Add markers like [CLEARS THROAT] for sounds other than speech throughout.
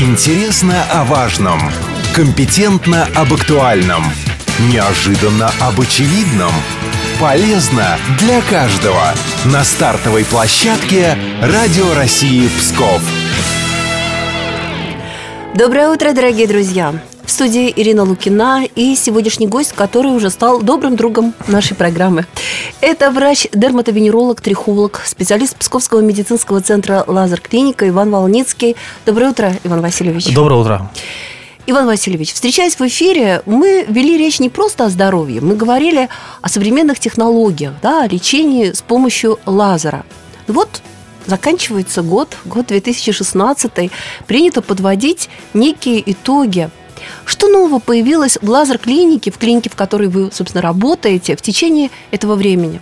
Интересно о важном. Компетентно об актуальном. Неожиданно об очевидном. Полезно для каждого. На стартовой площадке Радио России Псков. Доброе утро, дорогие друзья! В студии Ирина Лукина и сегодняшний гость, который уже стал добрым другом нашей программы. Это врач-дерматовенеролог, трихолог, специалист Псковского медицинского центра «Лазер Клиника» Иван Волницкий. Доброе утро, Иван Васильевич. Доброе утро. Иван Васильевич, встречаясь в эфире, мы вели речь не просто о здоровье, мы говорили о современных технологиях, да, о лечении с помощью лазера. Вот заканчивается год, год 2016, принято подводить некие итоги что нового появилось в лазер-клинике, в клинике, в которой вы, собственно, работаете в течение этого времени?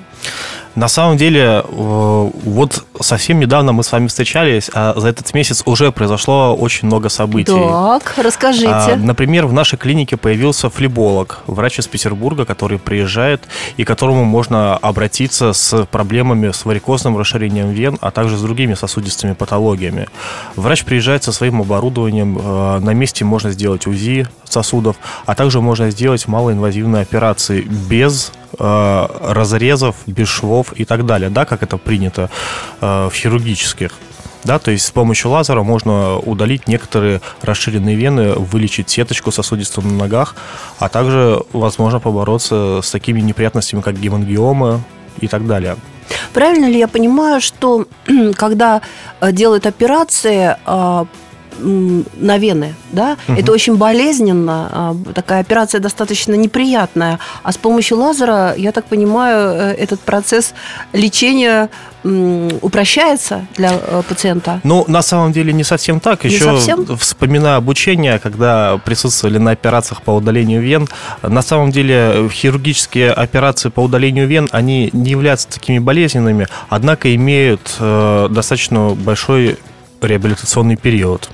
На самом деле, э, вот совсем недавно мы с вами встречались, а за этот месяц уже произошло очень много событий. Так, расскажите. А, например, в нашей клинике появился флеболог, врач из Петербурга, который приезжает и к которому можно обратиться с проблемами с варикозным расширением вен, а также с другими сосудистыми патологиями. Врач приезжает со своим оборудованием, э, на месте можно сделать УЗИ сосудов, а также можно сделать малоинвазивные операции без э, разрезов, без швов и так далее, да, как это принято э, в хирургических. Да, то есть с помощью лазера можно удалить некоторые расширенные вены, вылечить сеточку сосудистую на ногах, а также, возможно, побороться с такими неприятностями, как гемангиомы и так далее. Правильно ли я понимаю, что [CLEARS THROAT] когда э, делают операции, э, на вены, да, угу. это очень болезненно, а, такая операция достаточно неприятная, а с помощью лазера, я так понимаю, э, этот процесс лечения упрощается для э, пациента? Ну, на самом деле не совсем так. Не Еще совсем? вспоминая обучение, когда присутствовали на операциях по удалению вен, на самом деле хирургические операции по удалению вен, они не являются такими болезненными, однако имеют э, достаточно большой реабилитационный период.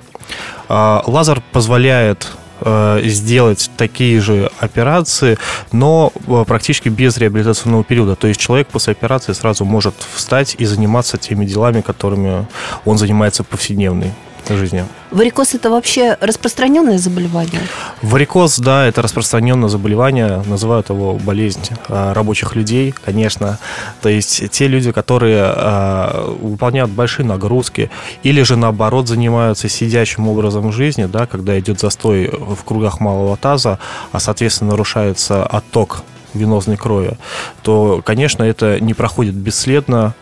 А, лазер позволяет э, сделать такие же операции, но э, практически без реабилитационного периода. То есть человек после операции сразу может встать и заниматься теми делами, которыми он занимается повседневной жизни. Варикоз – это вообще распространенное заболевание? Варикоз, да, это распространенное заболевание. Называют его болезнь а, рабочих людей, конечно. То есть те люди, которые а, выполняют большие нагрузки или же, наоборот, занимаются сидячим образом жизни, да, когда идет застой в кругах малого таза, а, соответственно, нарушается отток венозной крови, то, конечно, это не проходит бесследно,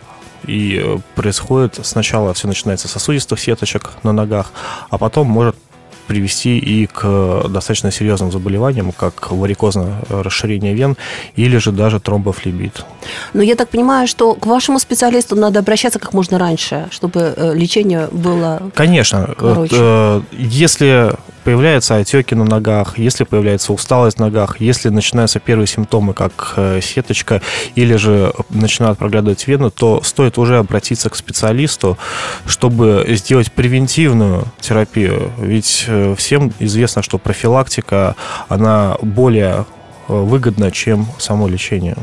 и э, происходит сначала все начинается с сосудистых сеточек на ногах, а потом может привести и к достаточно серьезным заболеваниям, как варикозное расширение вен или же даже тромбофлебит. Но я так понимаю, что к вашему специалисту надо обращаться как можно раньше, чтобы э, лечение было Конечно. Короче. Э, если появляются отеки на ногах, если появляется усталость в ногах, если начинаются первые симптомы, как э, сеточка, или же начинают проглядывать вены, то стоит уже обратиться к специалисту, чтобы сделать превентивную терапию. Ведь э, всем известно, что профилактика, она более выгодно, чем само лечение.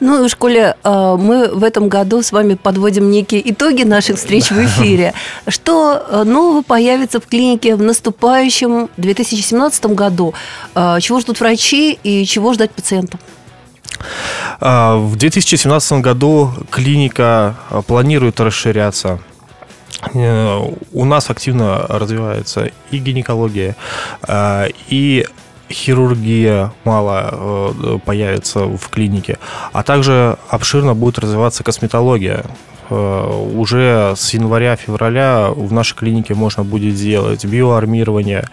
Ну в школе э, мы в этом году с вами подводим некие итоги наших встреч в эфире. [LAUGHS] Что э, нового появится в клинике в наступающем 2017 году? Э, чего ждут врачи и чего ждать пациентам? В 2017 году клиника планирует расширяться. У нас активно развивается и гинекология, и хирургия мало э, появится в клинике, а также обширно будет развиваться косметология. Э, уже с января-февраля в нашей клинике можно будет сделать биоармирование,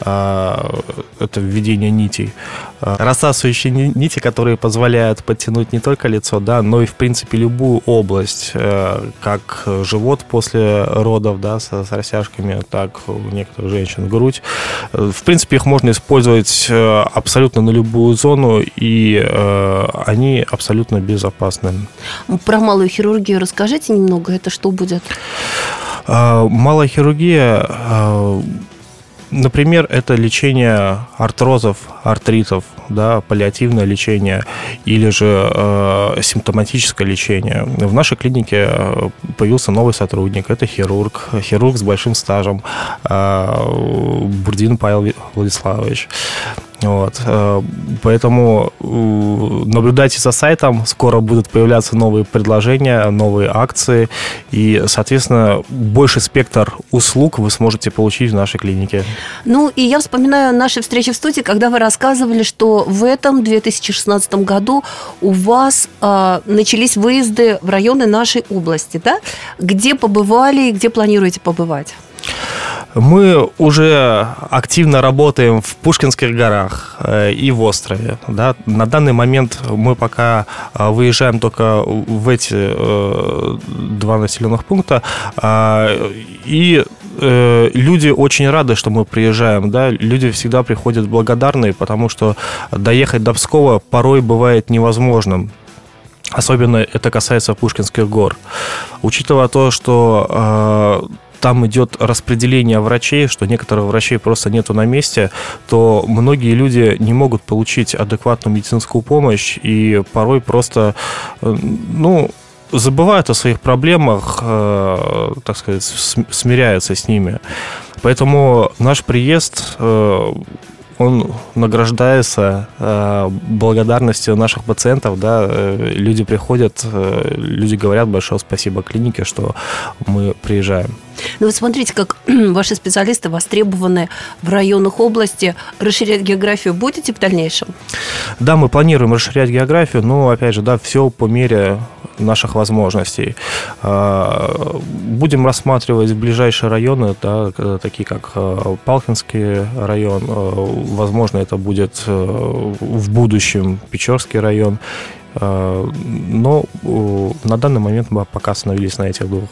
э, это введение нитей, э, рассасывающие нити, которые позволяют подтянуть не только лицо, да, но и, в принципе, любую область, как живот после родов, да, с, с растяжками, так у некоторых женщин грудь. В принципе, их можно использовать абсолютно на любую зону, и они абсолютно безопасны. Про малую хирургию расскажите Расскажите немного, это что будет? А, малая хирургия, а, например, это лечение артрозов, артритов, да, паллиативное лечение или же э, симптоматическое лечение. В нашей клинике появился новый сотрудник, это хирург, хирург с большим стажем, Бурдин Павел Владиславович. Вот. Э, поэтому наблюдайте за сайтом, скоро будут появляться новые предложения, новые акции, и, соответственно, больше спектр услуг вы сможете получить в нашей клинике. Ну, и я вспоминаю наши встречи в студии, когда вы рассказывали, что в этом 2016 году у вас э, начались выезды в районы нашей области, да? Где побывали и где планируете побывать? Мы уже активно работаем в Пушкинских горах э, и в острове. Да. На данный момент мы пока э, выезжаем только в эти э, два населенных пункта. И люди очень рады, что мы приезжаем. Да. Люди всегда приходят благодарные, потому что доехать до Пскова порой бывает невозможным. Особенно это касается Пушкинских гор. Учитывая то, что там идет распределение врачей, что некоторых врачей просто нету на месте, то многие люди не могут получить адекватную медицинскую помощь и порой просто, э, ну, забывают о своих проблемах, э, так сказать, смиряются с ними. Поэтому наш приезд э, он награждается э, благодарностью наших пациентов, да, люди приходят, э, люди говорят большое спасибо клинике, что мы приезжаем. Ну вот смотрите, как [CLEARS THROAT] ваши специалисты востребованы в районах области. Расширять географию будете в дальнейшем? Да, мы планируем расширять географию, но, опять же, да, все по мере наших возможностей. А, будем рассматривать ближайшие районы, да, такие как э, Палкинский район, э, возможно, это будет э, в будущем Печорский район, но на данный момент мы пока остановились на этих двух.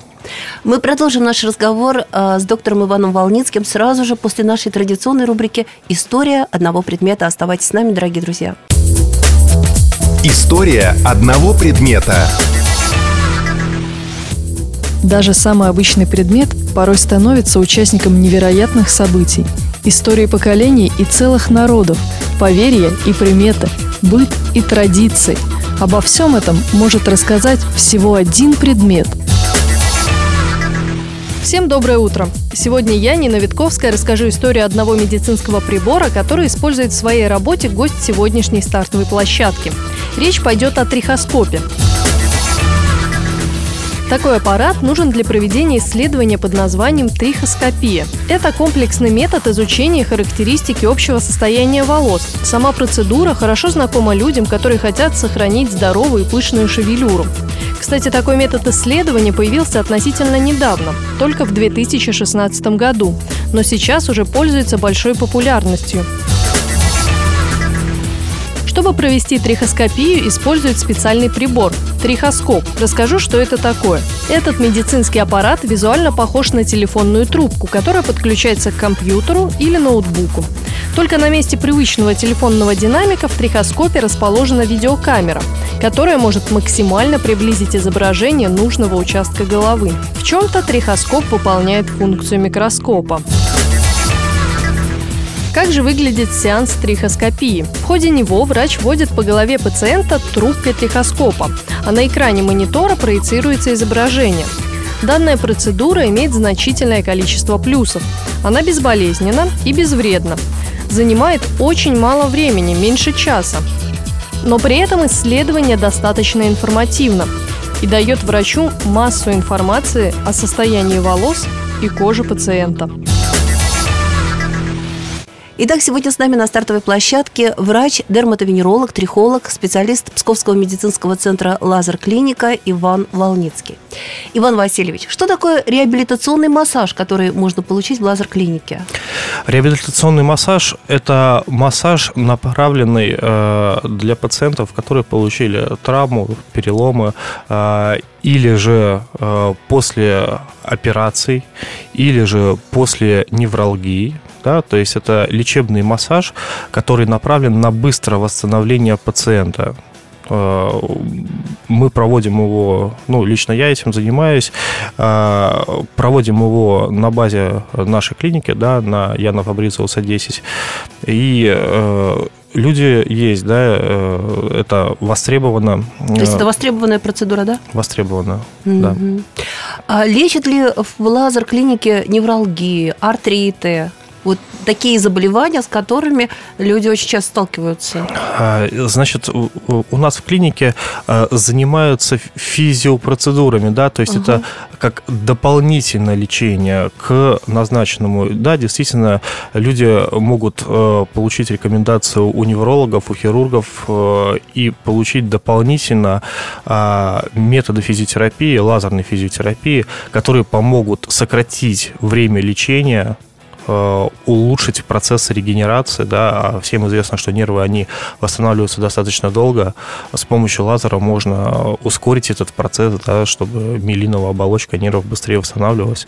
Мы продолжим наш разговор с доктором Иваном Волницким сразу же после нашей традиционной рубрики «История одного предмета». Оставайтесь с нами, дорогие друзья. История одного предмета. Даже самый обычный предмет порой становится участником невероятных событий. Истории поколений и целых народов, поверья и приметы, быт и традиции. Обо всем этом может рассказать всего один предмет – Всем доброе утро! Сегодня я, Нина Витковская, расскажу историю одного медицинского прибора, который использует в своей работе гость сегодняшней стартовой площадки. Речь пойдет о трихоскопе. Такой аппарат нужен для проведения исследования под названием трихоскопия. Это комплексный метод изучения характеристики общего состояния волос. Сама процедура хорошо знакома людям, которые хотят сохранить здоровую и пышную шевелюру. Кстати, такой метод исследования появился относительно недавно, только в 2016 году, но сейчас уже пользуется большой популярностью. Чтобы провести трихоскопию, используют специальный прибор – трихоскоп. Расскажу, что это такое. Этот медицинский аппарат визуально похож на телефонную трубку, которая подключается к компьютеру или ноутбуку. Только на месте привычного телефонного динамика в трихоскопе расположена видеокамера, которая может максимально приблизить изображение нужного участка головы. В чем-то трихоскоп выполняет функцию микроскопа. Как же выглядит сеанс трихоскопии? В ходе него врач вводит по голове пациента трубкой трихоскопа, а на экране монитора проецируется изображение. Данная процедура имеет значительное количество плюсов. Она безболезненна и безвредна. Занимает очень мало времени, меньше часа. Но при этом исследование достаточно информативно и дает врачу массу информации о состоянии волос и кожи пациента. Итак, сегодня с нами на стартовой площадке врач, дерматовенеролог, трихолог, специалист Псковского медицинского центра «Лазер Клиника» Иван Волницкий. Иван Васильевич, что такое реабилитационный массаж, который можно получить в Лазер Клинике? Реабилитационный массаж – это массаж, направленный э, для пациентов, которые получили травму, переломы э, или же э, после операций, или же после невралгии, да, то есть это лечебный массаж, который направлен на быстрое восстановление пациента. Э, мы проводим его, ну, лично я этим занимаюсь, э, проводим его на базе нашей клиники, да, на Яна Фабрициуса 10. И э, люди есть, да, это востребовано. То есть это востребованная процедура, да? Востребовано, да. А лечат ли в лазер-клинике невралгии, артриты? Вот такие заболевания, с которыми люди очень часто сталкиваются. А, Значит, у нас в клинике а, занимаются физиопроцедурами, да, то есть это как дополнительное лечение к назначенному. Да, действительно, люди могут э, получить рекомендацию у неврологов, у хирургов э, и получить дополнительно а, методы физиотерапии, лазерной физиотерапии, которые помогут сократить время лечения улучшить процесс регенерации, да, а всем известно, что нервы, они восстанавливаются достаточно долго, с помощью лазера можно ускорить этот процесс, да, чтобы миелиновая оболочка нервов быстрее восстанавливалась.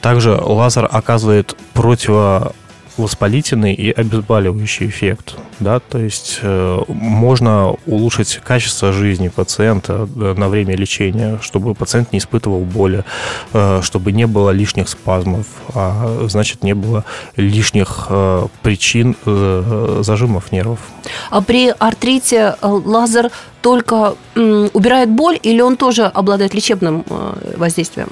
Также лазер оказывает противо воспалительный и обезболивающий эффект, да, то есть э, можно улучшить качество жизни пациента э, на время лечения, чтобы пациент не испытывал боли, э, чтобы не было лишних спазмов, а значит не было лишних э, причин э, зажимов нервов. А при артрите э, лазер только убирает боль или он тоже обладает лечебным э, воздействием?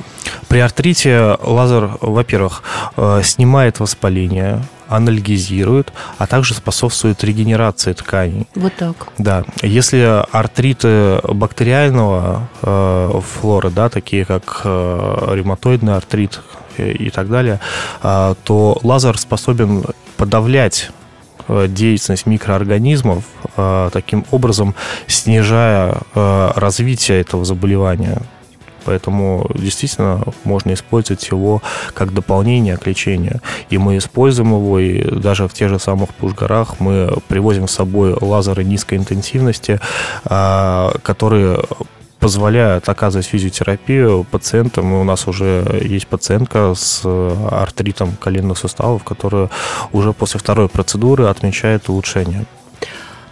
При артрите лазер, во-первых, э, снимает воспаление, анальгезирует, а также способствует регенерации тканей. Вот так. Да, если артриты бактериального э, флоры, да, такие как э, ревматоидный артрит и, и так далее, э, то лазер способен подавлять деятельность микроорганизмов, таким образом снижая развитие этого заболевания. Поэтому действительно можно использовать его как дополнение к лечению. И мы используем его, и даже в тех же самых Пуш-горах мы привозим с собой лазеры низкой интенсивности, а, которые позволяют оказывать физиотерапию пациентам. И у нас уже есть пациентка с артритом коленных суставов, которая уже после второй процедуры отмечает улучшение.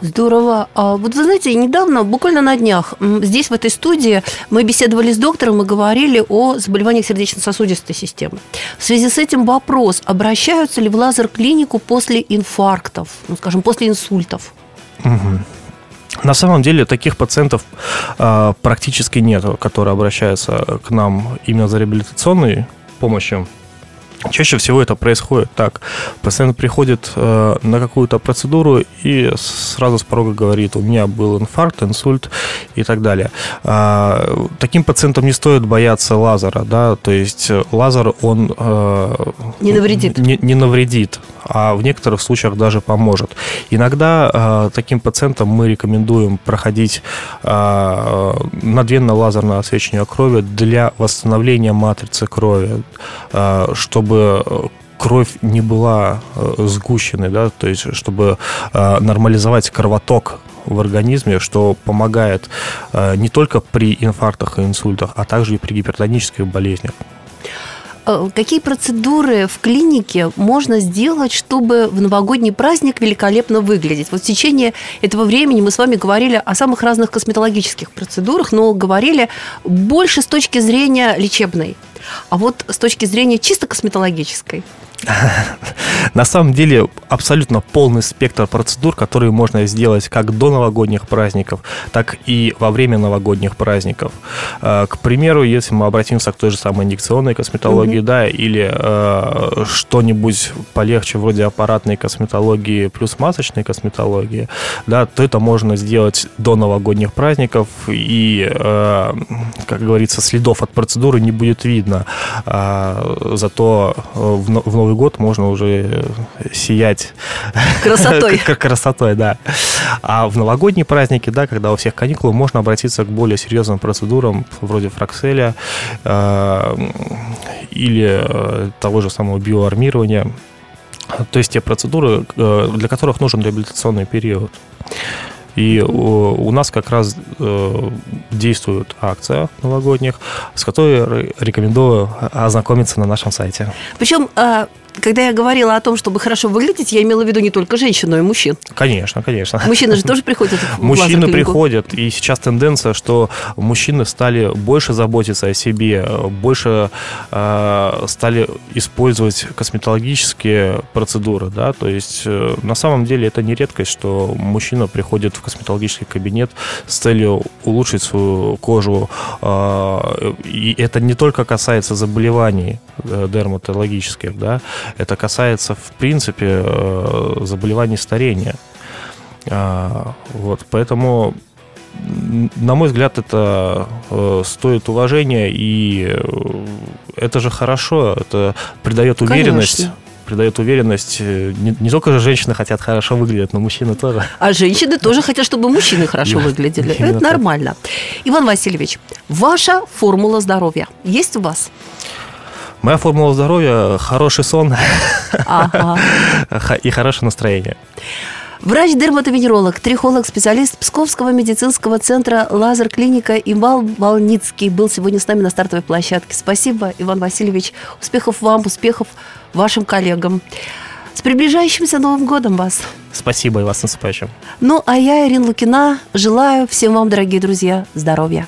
Здорово. А вот вы знаете, недавно, буквально на днях, здесь, в этой студии, мы беседовали с доктором и говорили о заболеваниях сердечно-сосудистой системы. В связи с этим вопрос, обращаются ли в лазер-клинику после инфарктов, ну, скажем, после инсультов? Мгм. На самом деле таких пациентов а, практически нет, которые обращаются к нам именно за реабилитационной помощью. Чаще всего это происходит так. Пациент приходит э, на какую-то процедуру и сразу с порога говорит, у меня был инфаркт, инсульт и так далее. А, таким пациентам не стоит бояться лазера, да, то есть лазер, он... э, Не навредит. Не, не навредит, а в некоторых случаях даже поможет. Иногда э, таким пациентам мы рекомендуем проходить э, надвенно-лазерное освещение крови для восстановления матрицы крови, э, чтобы кровь не была э, сгущенной, да, то есть чтобы э, нормализовать кровоток в организме, что помогает э, не только при инфарктах и инсультах, а также и при гипертонических болезнях. Э, Какие процедуры в клинике можно сделать, чтобы в новогодний праздник великолепно выглядеть? Вот в течение этого времени мы с вами говорили о самых разных косметологических процедурах, но говорили больше с точки зрения лечебной. А вот с точки зрения чисто косметологической. [LAUGHS] На самом деле абсолютно полный спектр процедур, которые можно сделать как до новогодних праздников, так и во время новогодних праздников. Э, К примеру, если мы обратимся к той же самой инъекционной косметологии, да, или э, что-нибудь полегче вроде аппаратной косметологии плюс масочной косметологии, да, то это можно сделать до новогодних праздников, и, э, как говорится, следов от процедуры не будет видно. А, зато э, в но- в Новый год можно уже сиять Красотой. [LAUGHS] Красотой, да. А в новогодние праздники, да, когда у всех каникулы, можно обратиться к более серьезным процедурам, вроде фракселя э, или э, того же самого биоармирования. То есть те процедуры, э, для которых нужен реабилитационный период. И у, у нас как раз э, действует акция новогодних, с которой ре- рекомендую ознакомиться на нашем сайте. Причем, а, когда я говорила о том, чтобы хорошо выглядеть, я имела в виду не только женщин, но и мужчин. Конечно, конечно. Мужчины же [LAUGHS] тоже приходят в Мужчины приходят, и сейчас тенденция, что мужчины стали больше заботиться о себе, больше э, стали использовать косметологические процедуры, да, то есть э, на самом деле это не редкость, что мужчина приходит в косметологический кабинет с целью улучшить свою кожу, э, и это не только касается заболеваний дерматологических, да, это касается в принципе э, заболеваний старения. А, Вот, поэтому, на мой взгляд, это э, стоит уважения, и э, это же хорошо, это придает уверенность. Конечно. Придает уверенность. Не, не только же женщины хотят хорошо выглядеть, но мужчины тоже. А женщины тоже хотят, чтобы мужчины хорошо выглядели. Это нормально. Иван Васильевич, ваша формула здоровья есть у вас? Моя формула здоровья – хороший сон Ага. [LAUGHS] и хорошее настроение. Врач-дерматовенеролог, трихолог, специалист Псковского медицинского центра «Лазер-клиника» Иван Волницкий был сегодня с нами на стартовой площадке. Спасибо, Иван Васильевич. Успехов вам, успехов вашим коллегам. С приближающимся Новым годом вас! Спасибо и вас наступающим. Ну, а я, Ирина Лукина, желаю всем вам, дорогие друзья, здоровья.